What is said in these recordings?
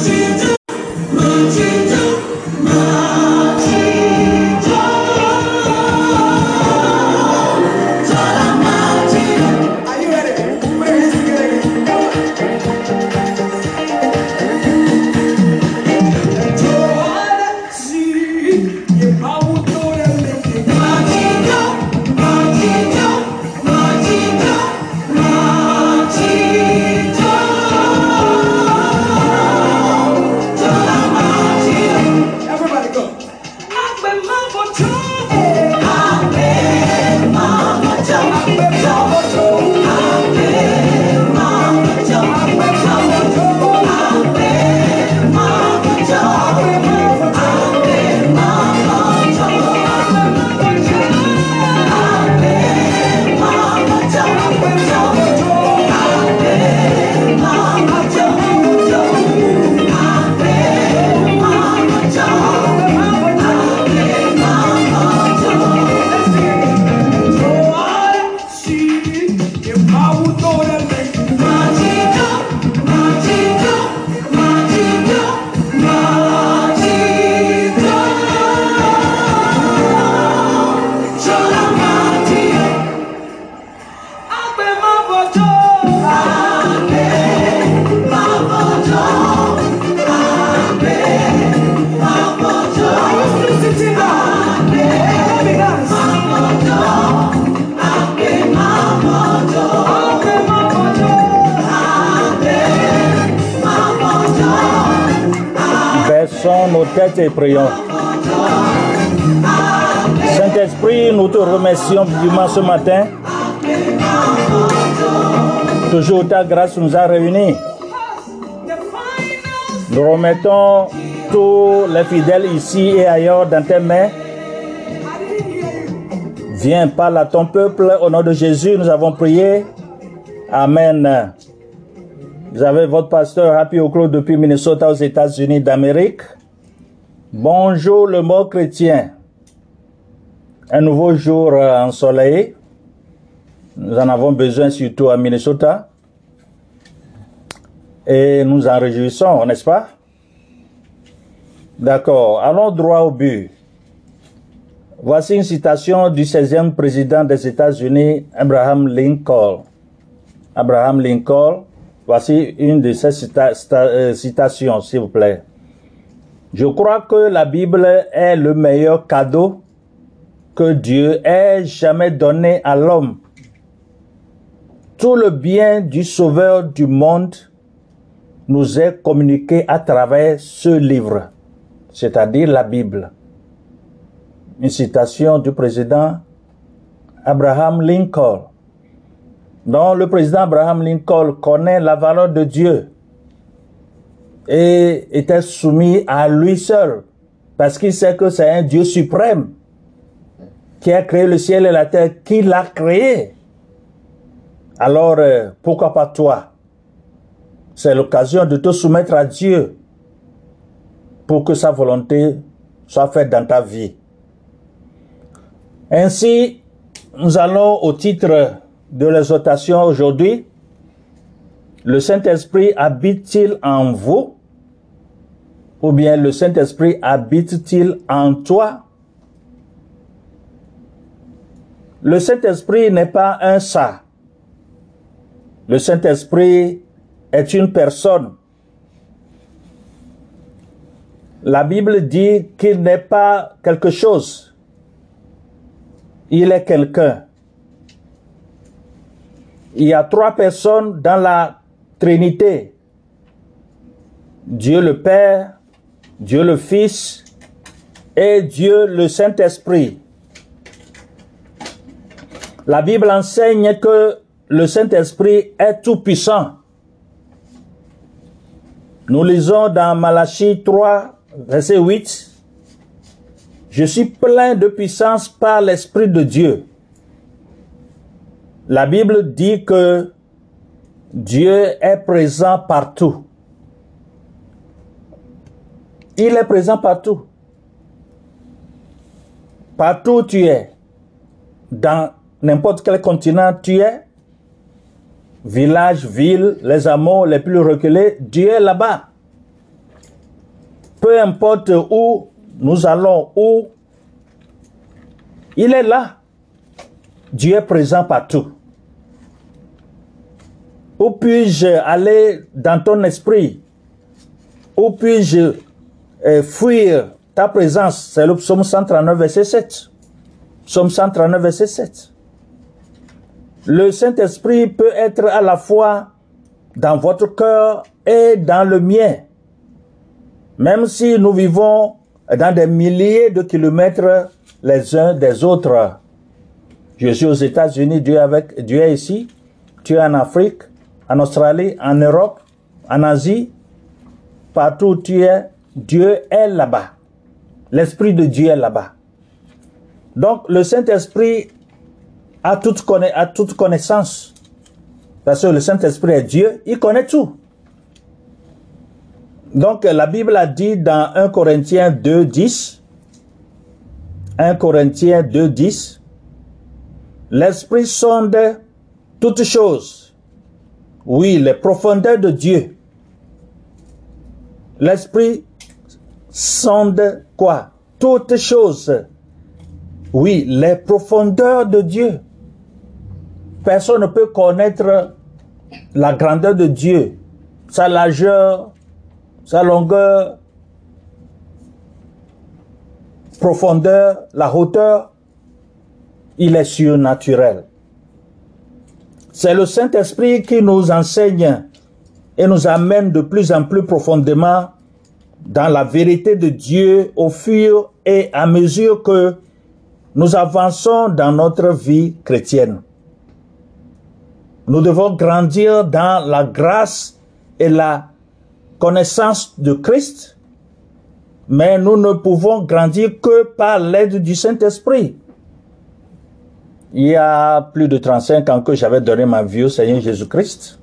to prions. Saint-Esprit, nous te remercions vivement ce matin. Toujours ta grâce nous a réunis. Nous remettons tous les fidèles ici et ailleurs dans tes mains. Viens, parle à ton peuple. Au nom de Jésus, nous avons prié. Amen. Vous avez votre pasteur Happy Oclo depuis Minnesota aux États-Unis d'Amérique. Bonjour le mot chrétien. Un nouveau jour euh, ensoleillé. Nous en avons besoin surtout à Minnesota. Et nous en réjouissons, n'est-ce pas? D'accord. Allons droit au but. Voici une citation du 16e président des États-Unis, Abraham Lincoln. Abraham Lincoln, voici une de cita- euh, citations, s'il vous plaît. Je crois que la Bible est le meilleur cadeau que Dieu ait jamais donné à l'homme. Tout le bien du Sauveur du monde nous est communiqué à travers ce livre, c'est-à-dire la Bible. Une citation du président Abraham Lincoln. dont le président Abraham Lincoln connaît la valeur de Dieu et était soumis à lui seul parce qu'il sait que c'est un Dieu suprême qui a créé le ciel et la terre, qui l'a créé. Alors, euh, pourquoi pas toi? C'est l'occasion de te soumettre à Dieu pour que sa volonté soit faite dans ta vie. Ainsi, nous allons au titre de l'exhortation aujourd'hui. Le Saint-Esprit habite-t-il en vous? Ou bien le Saint-Esprit habite-t-il en toi? Le Saint-Esprit n'est pas un ça. Le Saint-Esprit est une personne. La Bible dit qu'il n'est pas quelque chose. Il est quelqu'un. Il y a trois personnes dans la Trinité. Dieu le Père, Dieu le Fils et Dieu le Saint-Esprit. La Bible enseigne que le Saint-Esprit est tout puissant. Nous lisons dans Malachie 3, verset 8, Je suis plein de puissance par l'Esprit de Dieu. La Bible dit que Dieu est présent partout. Il est présent partout. Partout où tu es, dans n'importe quel continent tu es, village, ville, les amours les plus reculés, Dieu est là-bas. peu importe où nous allons, où il est là. Dieu est présent partout. Où puis-je aller dans ton esprit? Où puis-je euh, fuir ta présence C'est le psaume 139, verset 7. Psaume 139, verset 7. Le Saint-Esprit peut être à la fois dans votre cœur et dans le mien. Même si nous vivons dans des milliers de kilomètres les uns des autres. Je suis aux États-Unis, Dieu, avec, Dieu est ici, tu es en Afrique, en Australie, en Europe, en Asie, partout où tu es, Dieu est là-bas. L'Esprit de Dieu est là-bas. Donc le Saint-Esprit a toute, a toute connaissance. Parce que le Saint-Esprit est Dieu, il connaît tout. Donc la Bible a dit dans 1 Corinthiens 2, 10, 1 Corinthiens 2, 10, l'Esprit sonde toutes choses. Oui, les profondeurs de Dieu. L'Esprit sonde quoi? Toutes choses. Oui, les profondeurs de Dieu. Personne ne peut connaître la grandeur de Dieu, sa largeur, sa longueur, profondeur, la hauteur. Il est surnaturel. C'est le Saint-Esprit qui nous enseigne et nous amène de plus en plus profondément dans la vérité de Dieu au fur et à mesure que nous avançons dans notre vie chrétienne. Nous devons grandir dans la grâce et la connaissance de Christ, mais nous ne pouvons grandir que par l'aide du Saint-Esprit. Il y a plus de 35 ans que j'avais donné ma vie au Seigneur Jésus-Christ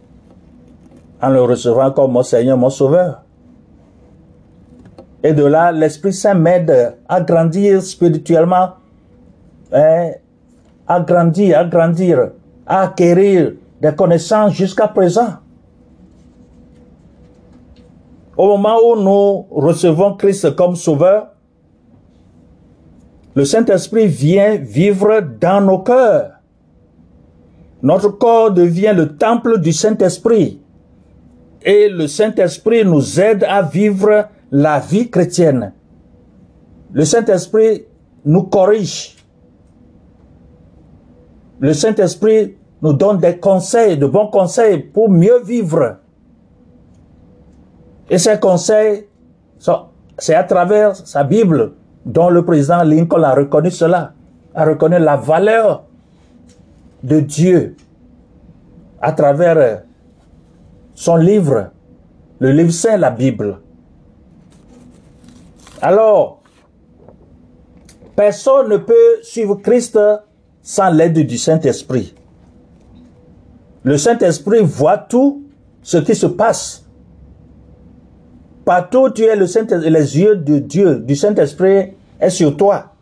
en le recevant comme mon Seigneur, mon Sauveur. Et de là, l'Esprit Saint m'aide à grandir spirituellement, hein, à grandir, à grandir, à acquérir des connaissances jusqu'à présent. Au moment où nous recevons Christ comme Sauveur, le Saint-Esprit vient vivre dans nos cœurs. Notre corps devient le temple du Saint-Esprit. Et le Saint-Esprit nous aide à vivre la vie chrétienne. Le Saint-Esprit nous corrige. Le Saint-Esprit nous donne des conseils, de bons conseils pour mieux vivre. Et ces conseils, c'est à travers sa Bible dont le président Lincoln a reconnu cela, a reconnu la valeur de Dieu à travers son livre, le livre saint, la Bible. Alors, personne ne peut suivre Christ sans l'aide du Saint-Esprit. Le Saint-Esprit voit tout ce qui se passe. Partout tu es, le Saint les yeux de Dieu, du Saint-Esprit, est sur toi.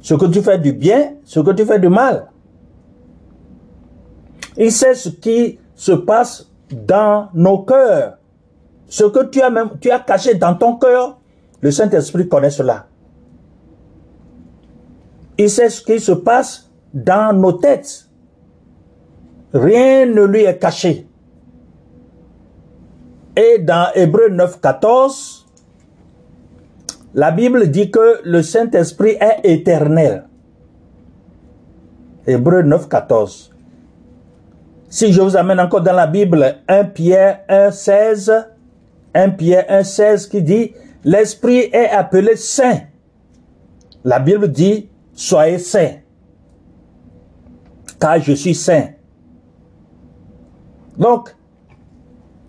Ce que tu fais du bien, ce que tu fais du mal. Il sait ce qui se passe dans nos cœurs. Ce que tu as tu as caché dans ton cœur, le Saint-Esprit connaît cela. Il sait ce qui se passe dans nos têtes. Rien ne lui est caché. Et dans Hébreu 9, 14, la Bible dit que le Saint-Esprit est éternel. Hébreu 9, 14. Si je vous amène encore dans la Bible, 1 Pierre 1, 16, 1 Pierre 1, 16 qui dit, l'Esprit est appelé saint. La Bible dit, soyez saints, car je suis saint. Donc,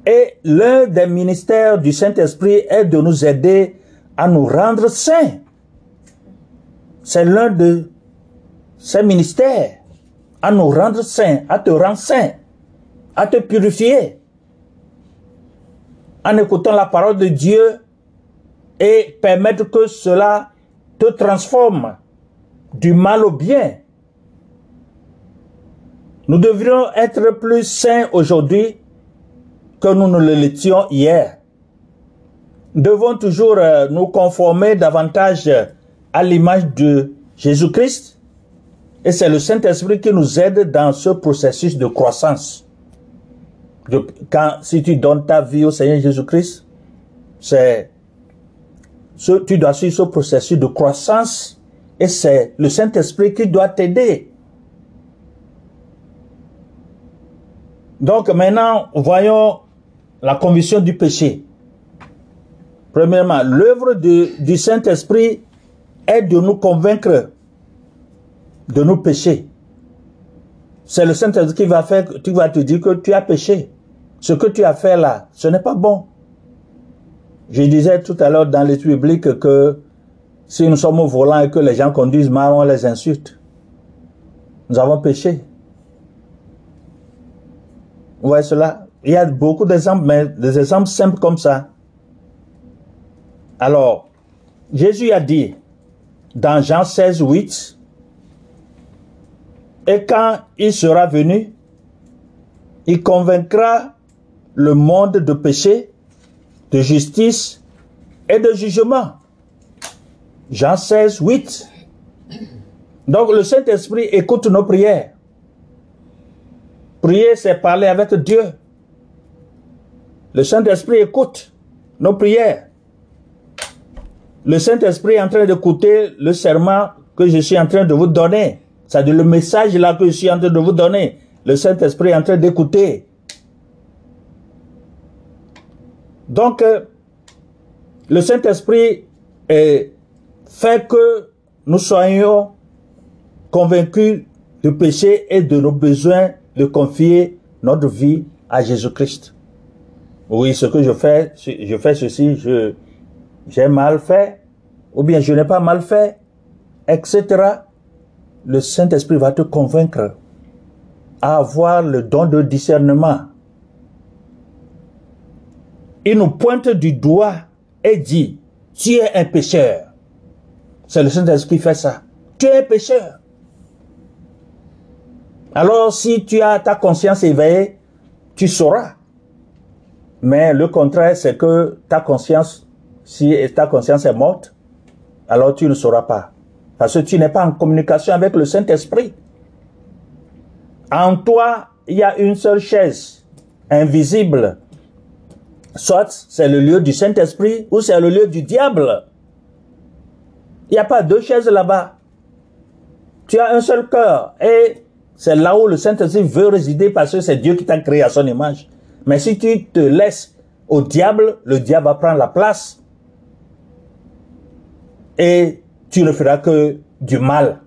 et l'un des ministères du Saint-Esprit est de nous aider à nous rendre saints. C'est l'un de ces ministères, à nous rendre saints, à te rendre saint, à te purifier. En écoutant la parole de Dieu et permettre que cela te transforme du mal au bien. Nous devrions être plus saints aujourd'hui que nous ne l'étions hier. devons toujours euh, nous conformer davantage à l'image de Jésus-Christ. Et c'est le Saint-Esprit qui nous aide dans ce processus de croissance. Quand, si tu donnes ta vie au Seigneur Jésus-Christ, c'est tu dois suivre ce processus de croissance et c'est le Saint-Esprit qui doit t'aider. Donc maintenant, voyons la conviction du péché. Premièrement, l'œuvre du Saint-Esprit est de nous convaincre de nos péchés. C'est le Saint-Esprit qui va faire, qui va te dire que tu as péché. Ce que tu as fait là, ce n'est pas bon. Je disais tout à l'heure dans l'étude biblique que si nous sommes au volant et que les gens conduisent mal, on les insulte. Nous avons péché. Vous voyez cela? Il y a beaucoup d'exemples, mais des exemples simples comme ça. Alors, Jésus a dit dans Jean 16, 8, et quand il sera venu, il convaincra le monde de péché, de justice et de jugement. Jean 16, 8. Donc le Saint-Esprit écoute nos prières. Prier, c'est parler avec Dieu. Le Saint-Esprit écoute nos prières. Le Saint-Esprit est en train d'écouter le serment que je suis en train de vous donner. C'est-à-dire le message là que je suis en train de vous donner. Le Saint-Esprit est en train d'écouter. Donc, euh, le Saint-Esprit fait que nous soyons convaincus du péché et de nos besoins de confier notre vie à Jésus-Christ. Oui, ce que je fais, je fais ceci, je, j'ai mal fait, ou bien je n'ai pas mal fait, etc. Le Saint-Esprit va te convaincre à avoir le don de discernement. Il nous pointe du doigt et dit, tu es un pécheur. C'est le Saint-Esprit qui fait ça. Tu es un pécheur. Alors si tu as ta conscience éveillée, tu sauras. Mais le contraire, c'est que ta conscience, si ta conscience est morte, alors tu ne sauras pas. Parce que tu n'es pas en communication avec le Saint-Esprit. En toi, il y a une seule chaise, invisible. Soit c'est le lieu du Saint-Esprit ou c'est le lieu du diable. Il n'y a pas deux chaises là-bas. Tu as un seul cœur et c'est là où le Saint-Esprit veut résider parce que c'est Dieu qui t'a créé à son image. Mais si tu te laisses au diable, le diable va prendre la place et tu ne feras que du mal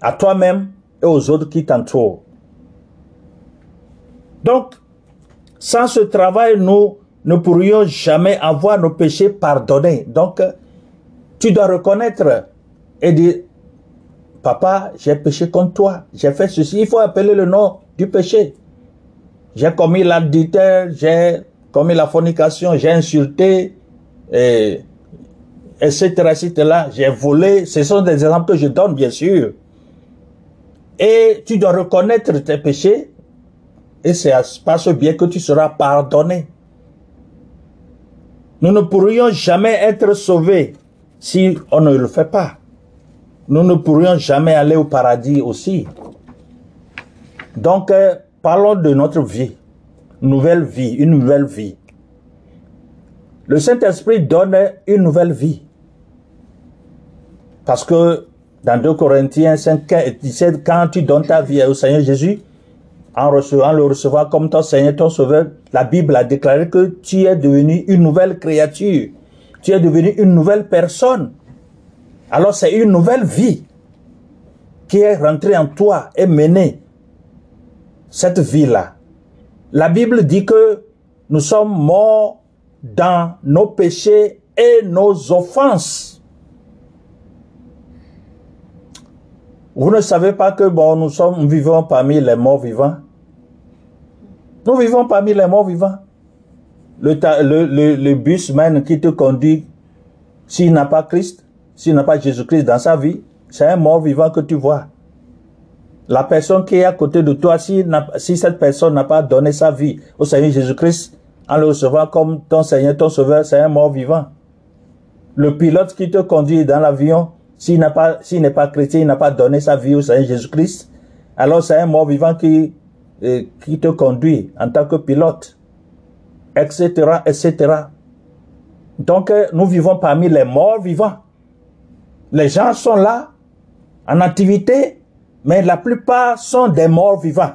à toi-même et aux autres qui t'entourent. Donc, sans ce travail, nous ne pourrions jamais avoir nos péchés pardonnés. Donc, tu dois reconnaître et dire, papa, j'ai péché contre toi, j'ai fait ceci. Il faut appeler le nom du péché. J'ai commis l'adultère, j'ai commis la fornication, j'ai insulté, et, etc., etc. J'ai volé. Ce sont des exemples que je donne, bien sûr. Et tu dois reconnaître tes péchés, et c'est par ce bien que tu seras pardonné. Nous ne pourrions jamais être sauvés si on ne le fait pas. Nous ne pourrions jamais aller au paradis aussi. Donc, euh, parlons de notre vie. Nouvelle vie, une nouvelle vie. Le Saint-Esprit donne une nouvelle vie. Parce que dans 2 Corinthiens 5 et 17, quand tu donnes ta vie au Seigneur Jésus, en recevant le recevoir comme ton Seigneur, ton Sauveur, la Bible a déclaré que tu es devenu une nouvelle créature. Tu es devenu une nouvelle personne. Alors c'est une nouvelle vie qui est rentrée en toi et menée. Cette vie-là. La Bible dit que nous sommes morts dans nos péchés et nos offenses. Vous ne savez pas que nous sommes, nous vivons parmi les morts vivants. Nous vivons parmi les morts vivants. Le, le, le, le busman qui te conduit, s'il n'a pas Christ, s'il n'a pas Jésus-Christ dans sa vie, c'est un mort vivant que tu vois. La personne qui est à côté de toi, si, si cette personne n'a pas donné sa vie au Seigneur Jésus-Christ, en le recevant comme ton Seigneur, ton Sauveur, c'est un mort vivant. Le pilote qui te conduit dans l'avion, s'il n'a pas, s'il n'est pas chrétien, il n'a pas donné sa vie au Seigneur Jésus-Christ, alors c'est un mort vivant qui, qui te conduit en tant que pilote, etc., etc. Donc, euh, nous vivons parmi les morts vivants. Les gens sont là, en activité, mais la plupart sont des morts vivants.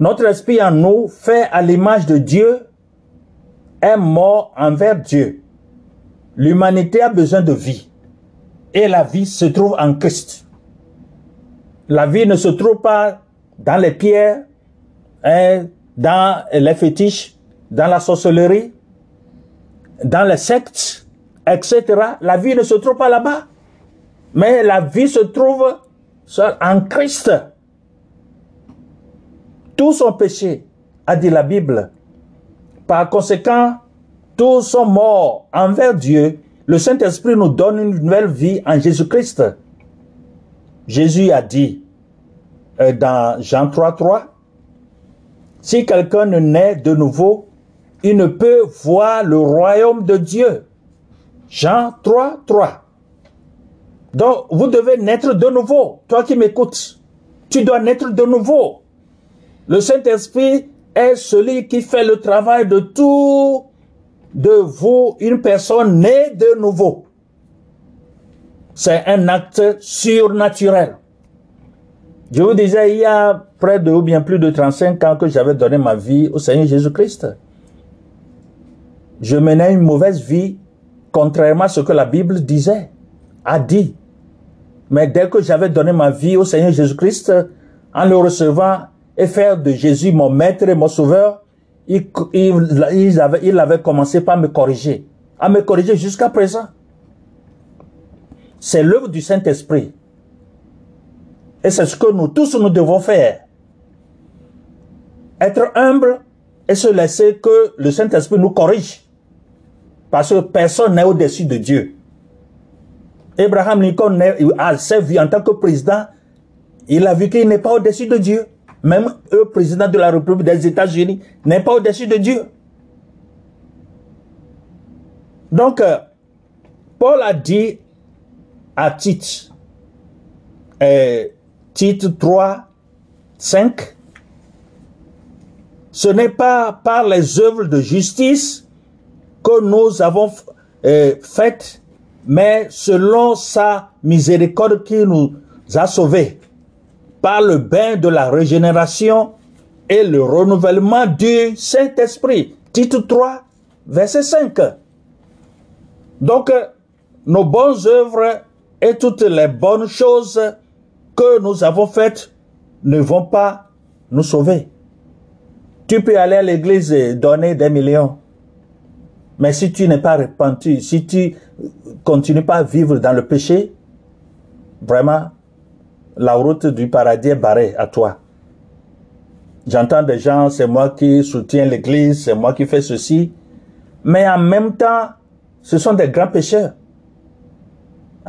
Notre esprit en nous, fait à l'image de Dieu, est mort envers Dieu. L'humanité a besoin de vie. Et la vie se trouve en Christ. La vie ne se trouve pas dans les pierres, hein, dans les fétiches, dans la sorcellerie, dans les sectes, etc. La vie ne se trouve pas là-bas. Mais la vie se trouve en Christ. Tous sont péchés, a dit la Bible. Par conséquent, tous sont morts envers Dieu. Le Saint-Esprit nous donne une nouvelle vie en Jésus-Christ. Jésus a dit euh, dans Jean 3, 3, si quelqu'un naît de nouveau, il ne peut voir le royaume de Dieu. Jean 3, 3. Donc, vous devez naître de nouveau. Toi qui m'écoutes, tu dois naître de nouveau. Le Saint-Esprit est celui qui fait le travail de tout de vous, une personne née de nouveau. C'est un acte surnaturel. Je vous disais, il y a près de ou bien plus de 35 ans que j'avais donné ma vie au Seigneur Jésus-Christ. Je menais une mauvaise vie, contrairement à ce que la Bible disait, a dit. Mais dès que j'avais donné ma vie au Seigneur Jésus-Christ, en le recevant, et faire de Jésus mon maître et mon sauveur, il, il, avait, il avait commencé par me corriger, à me corriger jusqu'à présent. C'est l'œuvre du Saint-Esprit. Et c'est ce que nous tous nous devons faire. Être humble et se laisser que le Saint-Esprit nous corrige. Parce que personne n'est au-dessus de Dieu. Abraham Lincoln a servi en tant que président. Il a vu qu'il n'est pas au-dessus de Dieu. Même le président de la République des États-Unis n'est pas au-dessus de Dieu. Donc, euh, Paul a dit à Tite, euh, Tite 3, 5, ce n'est pas par les œuvres de justice que nous avons euh, faites, mais selon sa miséricorde qui nous a sauvés par le bain de la régénération et le renouvellement du Saint-Esprit. Titre 3, verset 5. Donc, nos bonnes œuvres et toutes les bonnes choses que nous avons faites ne vont pas nous sauver. Tu peux aller à l'église et donner des millions. Mais si tu n'es pas repenti, si tu continues pas à vivre dans le péché, vraiment, la route du paradis est barrée à toi. J'entends des gens, c'est moi qui soutiens l'église, c'est moi qui fais ceci. Mais en même temps, ce sont des grands pécheurs.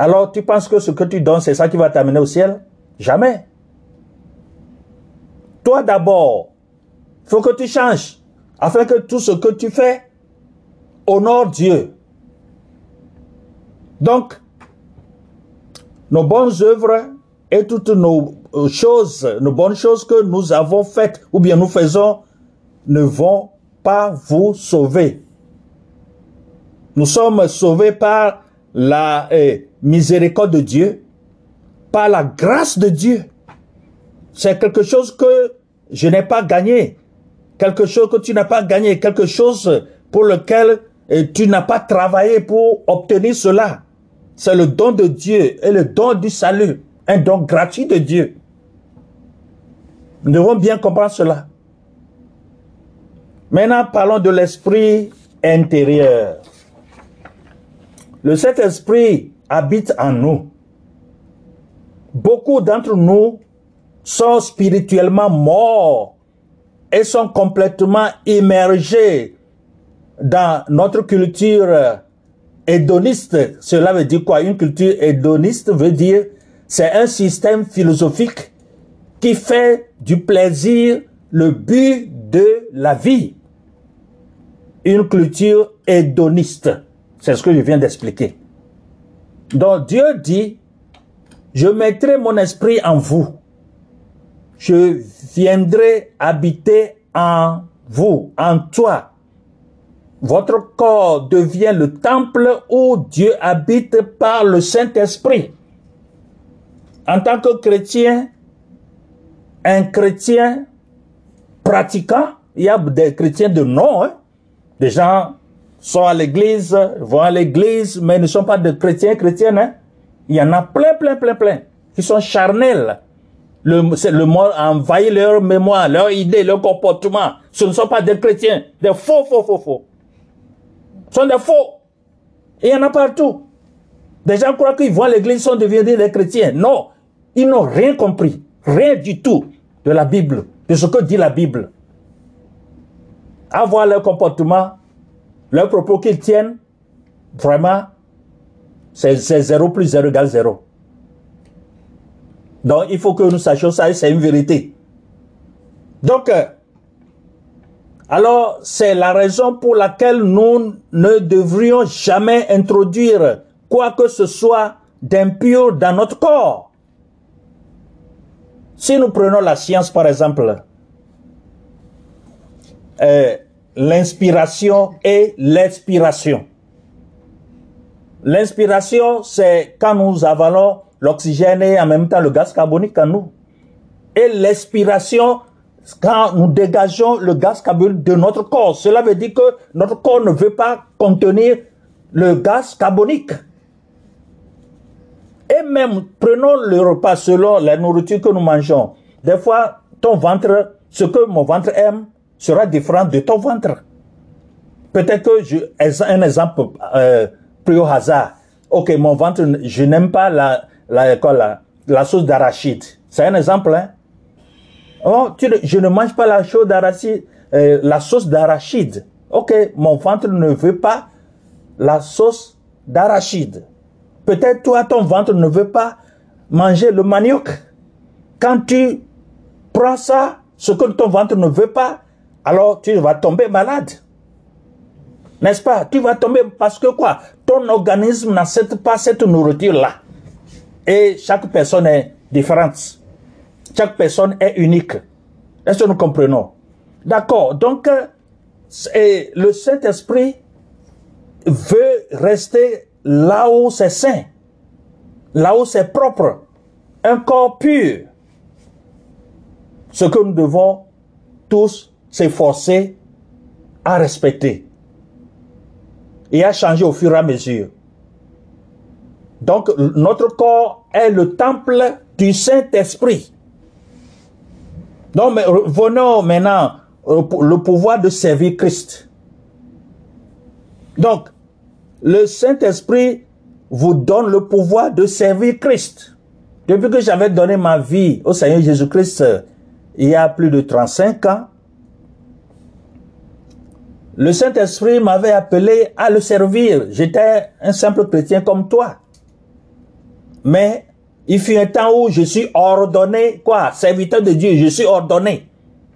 Alors tu penses que ce que tu donnes, c'est ça qui va t'amener au ciel? Jamais. Toi d'abord, faut que tu changes afin que tout ce que tu fais honore Dieu. Donc, nos bonnes œuvres et toutes nos euh, choses, nos bonnes choses que nous avons faites ou bien nous faisons ne vont pas vous sauver. Nous sommes sauvés par la eh, miséricorde de Dieu, par la grâce de Dieu. C'est quelque chose que je n'ai pas gagné, quelque chose que tu n'as pas gagné, quelque chose pour lequel eh, tu n'as pas travaillé pour obtenir cela. C'est le don de Dieu et le don du salut un don gratuit de Dieu. Nous devons bien comprendre cela. Maintenant, parlons de l'esprit intérieur. Le Saint-Esprit habite en nous. Beaucoup d'entre nous sont spirituellement morts et sont complètement immergés dans notre culture hédoniste. Cela veut dire quoi? Une culture hédoniste veut dire c'est un système philosophique qui fait du plaisir le but de la vie. Une culture hédoniste. C'est ce que je viens d'expliquer. Donc Dieu dit, je mettrai mon esprit en vous. Je viendrai habiter en vous, en toi. Votre corps devient le temple où Dieu habite par le Saint-Esprit. En tant que chrétien, un chrétien pratiquant, il y a des chrétiens de nom, hein. des gens sont à l'église, vont à l'église, mais ne sont pas de chrétiens, chrétiennes. hein. Il y en a plein, plein, plein, plein, qui sont charnels. Le, le monde a envahi leur mémoire, leur idée, leur comportement. Ce ne sont pas des chrétiens, des faux, faux, faux, faux. Ce sont des faux. Et il y en a partout. Des gens croient qu'ils vont à l'église, sont devenus des chrétiens. Non, ils n'ont rien compris, rien du tout de la Bible, de ce que dit la Bible. À voir leur comportement, leurs propos qu'ils tiennent, vraiment, c'est c'est 0 plus 0 égale 0. Donc, il faut que nous sachions ça c'est une vérité. Donc, euh, alors, c'est la raison pour laquelle nous ne devrions jamais introduire quoi que ce soit d'impur dans notre corps. Si nous prenons la science, par exemple, euh, l'inspiration et l'expiration. L'inspiration, c'est quand nous avalons l'oxygène et en même temps le gaz carbonique en nous. Et l'expiration, quand nous dégageons le gaz carbonique de notre corps. Cela veut dire que notre corps ne veut pas contenir le gaz carbonique. Et même, prenons le repas selon la nourriture que nous mangeons. Des fois, ton ventre, ce que mon ventre aime, sera différent de ton ventre. Peut-être que je, un exemple euh, pris au hasard. Ok, mon ventre, je n'aime pas la, la, la, la sauce d'arachide. C'est un exemple, hein? Oh, tu je ne mange pas la sauce d'arachide, euh, la sauce d'arachide. Ok, mon ventre ne veut pas la sauce d'arachide. Peut-être toi, ton ventre ne veut pas manger le manioc. Quand tu prends ça, ce que ton ventre ne veut pas, alors tu vas tomber malade. N'est-ce pas? Tu vas tomber parce que quoi? Ton organisme n'accepte pas cette nourriture-là. Et chaque personne est différente. Chaque personne est unique. Est-ce que nous comprenons? D'accord. Donc, euh, le Saint-Esprit veut rester là où c'est saint, là où c'est propre, un corps pur. Ce que nous devons tous s'efforcer à respecter et à changer au fur et à mesure. Donc, notre corps est le temple du Saint-Esprit. Donc, mais revenons maintenant le pouvoir de servir Christ. Donc, le Saint-Esprit vous donne le pouvoir de servir Christ. Depuis que j'avais donné ma vie au Seigneur Jésus-Christ euh, il y a plus de 35 ans, le Saint-Esprit m'avait appelé à le servir. J'étais un simple chrétien comme toi. Mais il fut un temps où je suis ordonné, quoi, serviteur de Dieu, je suis ordonné.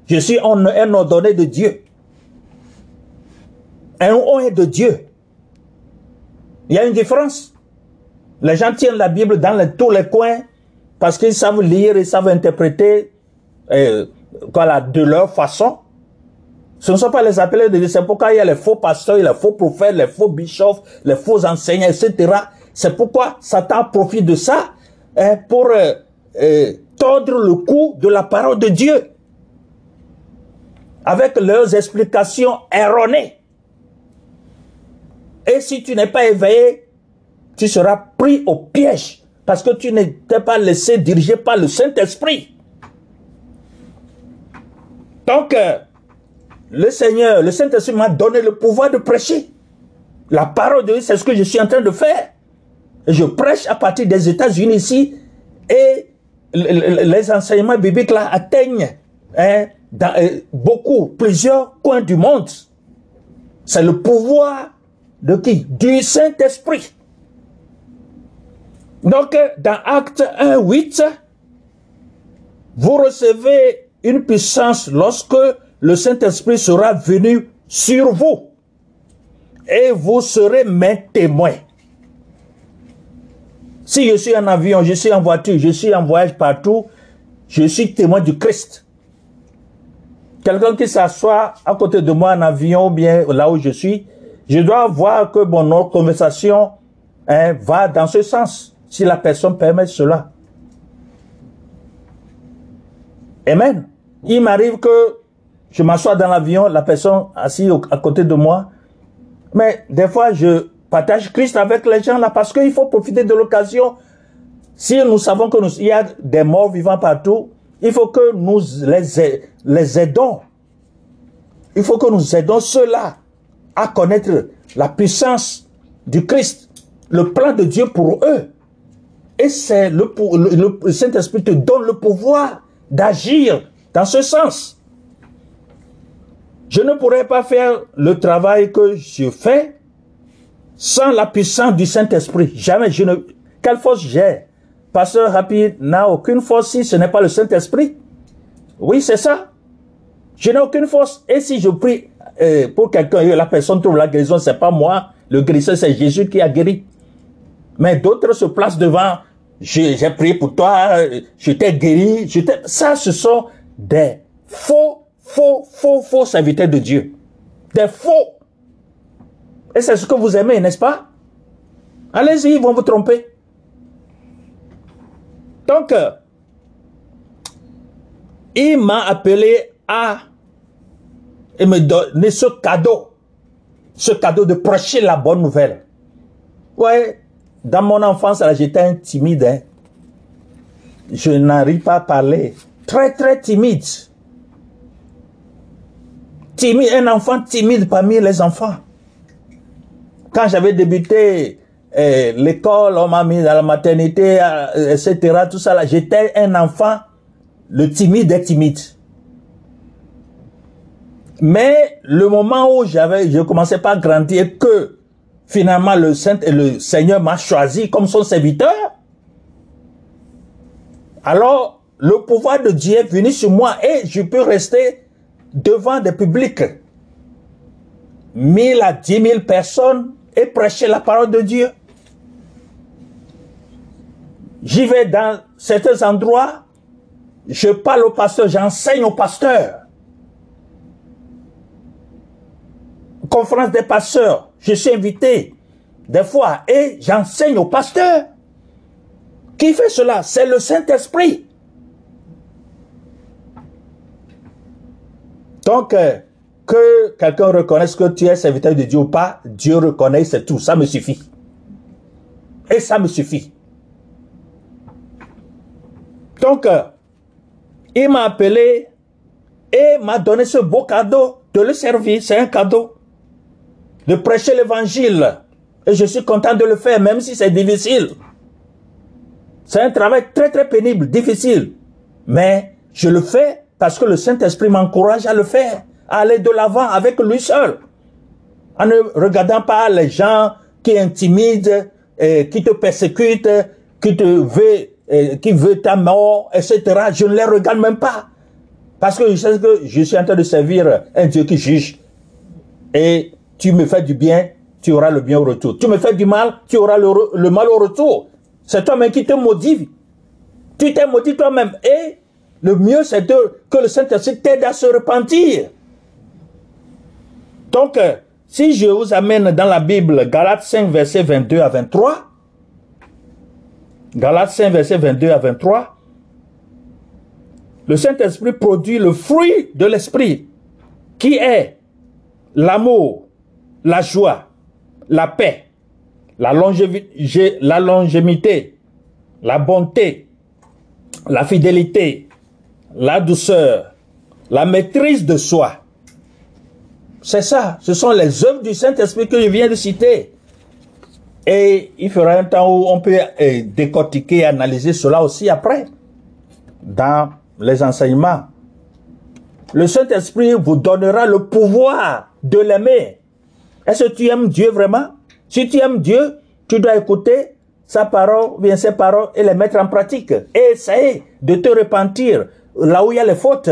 Je suis un, ordonné de Dieu. Un oint de Dieu. Il y a une différence. Les gens tiennent la Bible dans tous les coins parce qu'ils savent lire et savent interpréter euh, de leur façon. Ce ne sont pas les appelés de Dieu. C'est pourquoi il y a les faux pasteurs, les faux prophètes, les faux bishops, les faux enseignants, etc. C'est pourquoi Satan profite de ça hein, pour euh, euh, tordre le cou de la parole de Dieu avec leurs explications erronées. Et si tu n'es pas éveillé, tu seras pris au piège parce que tu n'étais pas laissé diriger par le Saint-Esprit. Donc, euh, le Seigneur, le Saint-Esprit m'a donné le pouvoir de prêcher. La parole de Dieu, c'est ce que je suis en train de faire. Je prêche à partir des États-Unis ici et les enseignements bibliques là atteignent hein, dans euh, beaucoup, plusieurs coins du monde. C'est le pouvoir de qui? Du Saint-Esprit. Donc, euh, dans Acte 1, 8, vous recevez une puissance lorsque le Saint-Esprit sera venu sur vous. Et vous serez mes témoins. Si je suis en avion, je suis en voiture, je suis en voyage partout, je suis témoin du Christ. Quelqu'un qui s'assoit à côté de moi en avion ou bien là où je suis, je dois voir que mon conversation hein, va dans ce sens, si la personne permet cela. Amen. Il m'arrive que je m'assois dans l'avion, la personne assise à côté de moi, mais des fois je partage Christ avec les gens là parce qu'il faut profiter de l'occasion. Si nous savons que il y a des morts vivants partout, il faut que nous les, aidons. Il faut que nous aidons ceux-là à connaître la puissance du Christ, le plan de Dieu pour eux. Et c'est le, le, le Saint-Esprit te donne le pouvoir d'agir dans ce sens. Je ne pourrais pas faire le travail que je fais sans la puissance du Saint-Esprit. Jamais je ne... Quelle force j'ai? Pasteur Rapide n'a aucune force si ce n'est pas le Saint-Esprit. Oui, c'est ça. Je n'ai aucune force. Et si je prie euh, pour quelqu'un et la personne trouve la guérison, c'est pas moi. Le guérisseur, c'est Jésus qui a guéri. Mais d'autres se placent devant. J'ai prié pour toi, je t'ai guéri. Je ça, ce sont des faux, faux, faux, faux serviteurs de Dieu. Des faux. Et c'est ce que vous aimez, n'est-ce pas? Allez-y, ils vont vous tromper. Donc, euh, il m'a appelé à et me donner ce cadeau, ce cadeau de prêcher la bonne nouvelle. Ouais, dans mon enfance, j'étais timide. Hein. Je n'arrive pas à parler. Très, très timide. Timide, un enfant timide parmi les enfants. Quand j'avais débuté eh, l'école, on m'a mis dans la maternité, euh, etc., tout ça, j'étais un enfant, le timide est timide. Mais le moment où j'avais, je commençais pas à grandir, que finalement le Saint et le Seigneur m'a choisi comme son serviteur, alors le pouvoir de Dieu est venu sur moi et je peux rester devant des publics, mille à dix mille personnes et prêcher la parole de Dieu. J'y vais dans certains endroits, je parle au pasteur, j'enseigne au pasteur. conférence des pasteurs, je suis invité des fois et j'enseigne aux pasteurs. Qui fait cela? C'est le Saint-Esprit. Donc, euh, que quelqu'un reconnaisse que tu es serviteur de Dieu ou pas, Dieu reconnaît, c'est tout. Ça me suffit. Et ça me suffit. Donc, euh, il m'a appelé et m'a donné ce beau cadeau de le servir. C'est un cadeau de prêcher l'évangile. Et je suis content de le faire, même si c'est difficile. C'est un travail très très pénible, difficile. Mais je le fais parce que le Saint-Esprit m'encourage à le faire, à aller de l'avant avec lui seul. En ne regardant pas les gens qui intimident, et qui te persécutent, qui te veulent, qui veut ta mort, etc. Je ne les regarde même pas. Parce que je sais que je suis en train de servir un Dieu qui juge. Et tu me fais du bien, tu auras le bien au retour. Tu me fais du mal, tu auras le, mal au retour. C'est toi-même qui te motive. Tu t'es maudit toi-même. Et le mieux, c'est que le Saint-Esprit t'aide à se repentir. Donc, euh, si je vous amène dans la Bible, Galates 5, verset 22 à 23, Galates 5, verset 22 à 23, le Saint-Esprit produit le fruit de l'Esprit, qui est l'amour, la joie, la paix, la, longévité, la longévité, la bonté, la fidélité, la douceur, la maîtrise de soi. C'est ça, ce sont les œuvres du Saint-Esprit que je viens de citer. Et il fera un temps où on peut euh, décortiquer et analyser cela aussi après, dans les enseignements. Le Saint-Esprit vous donnera le pouvoir de l'aimer est-ce que tu aimes Dieu vraiment? Si tu aimes Dieu, tu dois écouter sa parole, bien ses paroles et les mettre en pratique. Et essayer de te repentir là où il y a les fautes.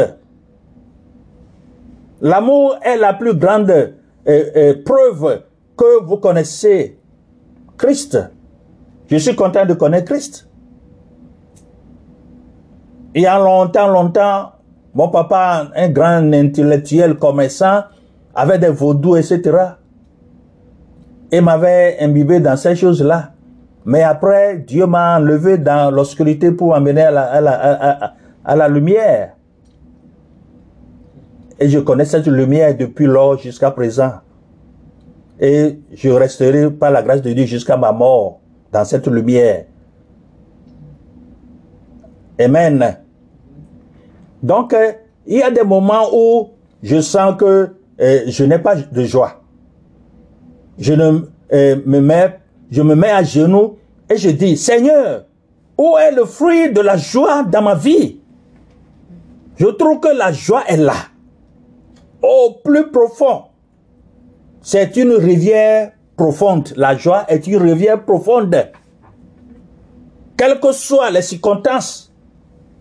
L'amour est la plus grande euh, euh, preuve que vous connaissez Christ. Je suis content de connaître Christ. Il y a longtemps, longtemps, mon papa, un grand intellectuel commerçant, avait des vaudous, etc. Et m'avait imbibé dans ces choses-là. Mais après, Dieu m'a enlevé dans l'obscurité pour m'amener à la, la lumière. Et je connais cette lumière depuis lors jusqu'à présent. Et je resterai par la grâce de Dieu jusqu'à ma mort dans cette lumière. Amen. Donc, euh, il y a des moments où je sens que euh, je n'ai pas de joie. Je euh, me mets, je me mets à genoux et je dis, Seigneur, où est le fruit de la joie dans ma vie? Je trouve que la joie est là, au plus profond. C'est une rivière profonde. La joie est une rivière profonde. Quelles que soient les circonstances,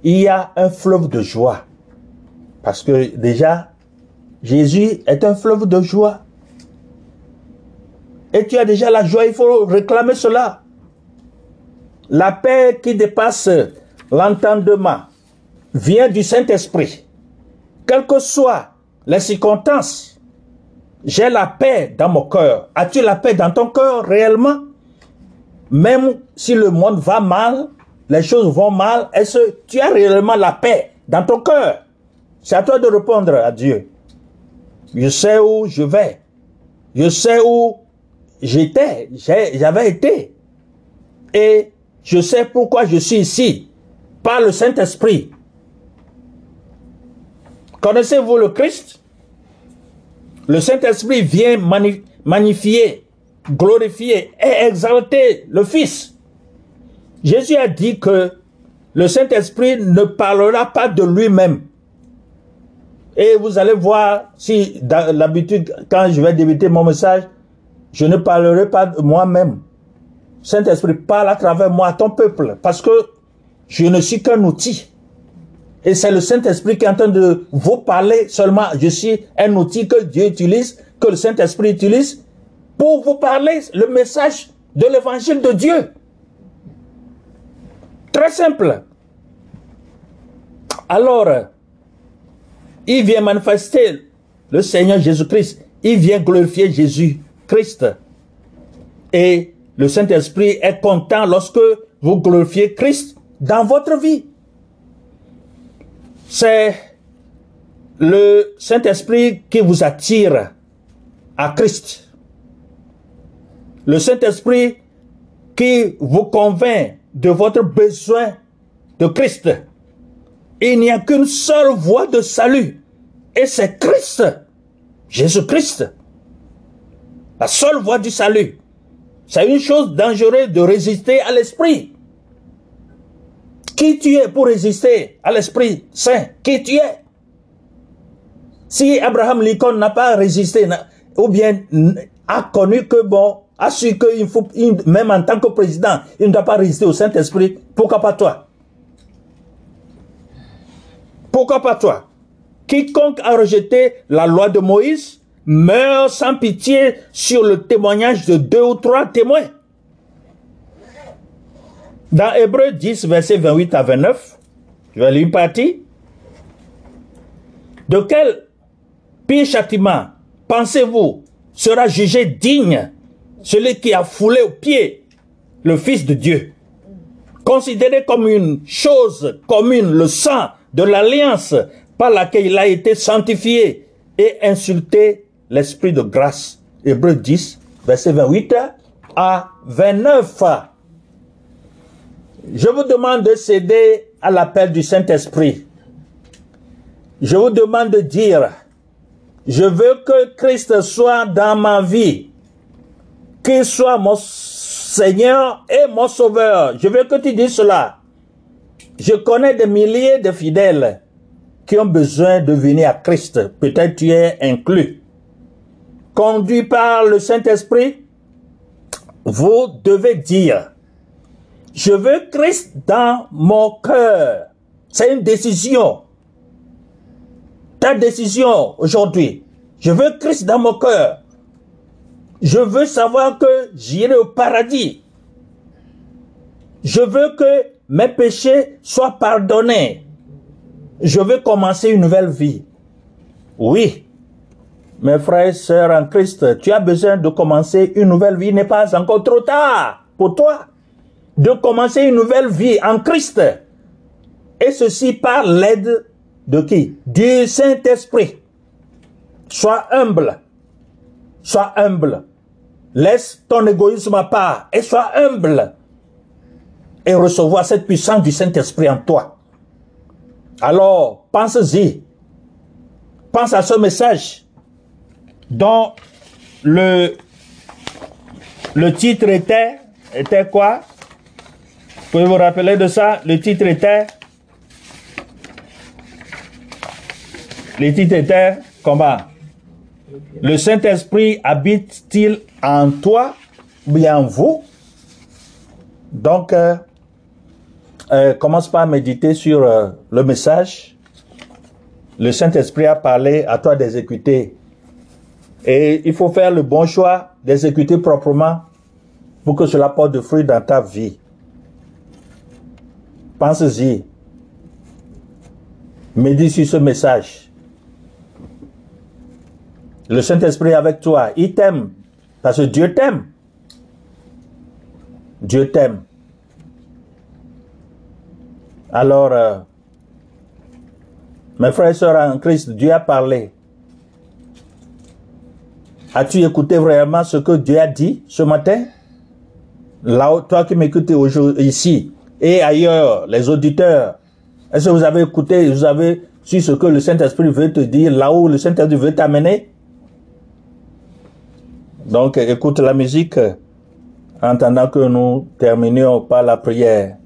il y a un fleuve de joie. Parce que déjà, Jésus est un fleuve de joie. Et tu as déjà la joie, il faut réclamer cela. La paix qui dépasse l'entendement vient du Saint-Esprit. Quelles que soient les circonstances, j'ai la paix dans mon cœur. As-tu la paix dans ton cœur réellement? Même si le monde va mal, les choses vont mal, est-ce que tu as réellement la paix dans ton cœur? C'est à toi de répondre à Dieu. Je sais où je vais. Je sais où j'étais, j'avais été. Et je sais pourquoi je suis ici. Par le Saint-Esprit. Connaissez-vous le Christ? Le Saint-Esprit vient magnifier, glorifier et exalter le Fils. Jésus a dit que le Saint-Esprit ne parlera pas de lui-même. Et vous allez voir, si l'habitude, quand je vais débuter mon message, je ne parlerai pas de moi-même. Saint-Esprit parle à travers moi, ton peuple, parce que je ne suis qu'un outil. Et c'est le Saint-Esprit qui est en train de vous parler seulement. Je suis un outil que Dieu utilise, que le Saint-Esprit utilise pour vous parler le message de l'évangile de Dieu. Très simple. Alors, il vient manifester le Seigneur Jésus-Christ. Il vient glorifier Jésus-Christ. Et le Saint-Esprit est content lorsque vous glorifiez Christ dans votre vie. C'est le Saint-Esprit qui vous attire à Christ. Le Saint-Esprit qui vous convainc de votre besoin de Christ. Il n'y a qu'une seule voie de salut. Et c'est Christ. Jésus-Christ. La seule voie du salut. C'est une chose dangereuse de résister à l'esprit. Qui tu es pour résister à l'Esprit Saint? Qui tu es? Si Abraham Lincoln n'a pas résisté, ou bien a connu que bon, a su qu'il faut, même en tant que président, il ne doit pas résister au Saint-Esprit, pourquoi pas toi? Pourquoi pas toi? Quiconque a rejeté la loi de Moïse meurt sans pitié sur le témoignage de deux ou trois témoins. Dans Hébreu 10, verset 28 à 29, je vais lire une partie. De quel pire châtiment pensez-vous sera jugé digne celui qui a foulé au pied le Fils de Dieu, considéré comme une chose commune le sang de l'alliance par laquelle il a été sanctifié et insulté l'Esprit de grâce. Hébreu 10, verset 28 à 29. Je vous demande de céder à l'appel du Saint-Esprit. Je vous demande de dire, je veux que Christ soit dans ma vie, qu'il soit mon Seigneur et mon Sauveur. Je veux que tu dises cela. Je connais des milliers de fidèles qui ont besoin de venir à Christ. Peut-être tu es inclus. Conduit par le Saint-Esprit, vous devez dire, je veux Christ dans mon cœur. C'est une décision. ta décision aujourd'hui. Je veux Christ dans mon cœur. Je veux savoir que j'irai au paradis. Je veux que mes péchés soient pardonnés. Je veux commencer une nouvelle vie. Oui, mes frères et sœurs en Christ, tu as besoin de commencer une nouvelle vie. Il n'est pas encore trop tard pour toi de commencer une nouvelle vie en Christ. Et ceci par l'aide de qui? Du Saint-Esprit. Sois humble. Sois humble. Laisse ton égoïsme à part et sois humble. Et recevoir cette puissance du Saint-Esprit en toi. Alors, pense-y. Pense à ce message dont le, le titre était, était quoi? Pouvez vous rappeler de ça? Le titre était? Le titre était comment Le Saint-Esprit habite-t-il en toi bien en vous? Donc, euh, euh, commence par méditer sur euh, le message. Le Saint-Esprit a parlé à toi d'exécuter. Et il faut faire le bon choix d'exécuter proprement pour que cela porte de fruits dans ta vie. Pense-y. Médite sur ce message. Le Saint-Esprit est avec toi. Il t'aime. Parce que Dieu t'aime. Dieu t'aime. Alors, euh, mes frères et sœurs en Christ, Dieu a parlé. As-tu écouté vraiment ce que Dieu a dit ce matin? Là, toi qui m'écoutes aujourd'hui, ici et ailleurs, les auditeurs, est-ce que vous avez écouté, vous avez su ce que le Saint-Esprit veut te dire, là où le Saint-Esprit veut t'amener? Donc, écoute la musique en attendant que nous terminions par la prière.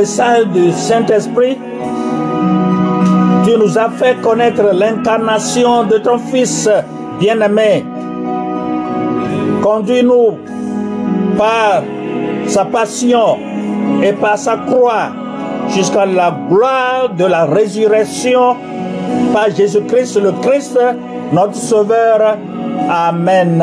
Message du Saint-Esprit. Tu nous as fait connaître l'incarnation de ton Fils bien-aimé. Conduis-nous par sa passion et par sa croix jusqu'à la gloire de la résurrection par Jésus-Christ le Christ, notre Sauveur. Amen.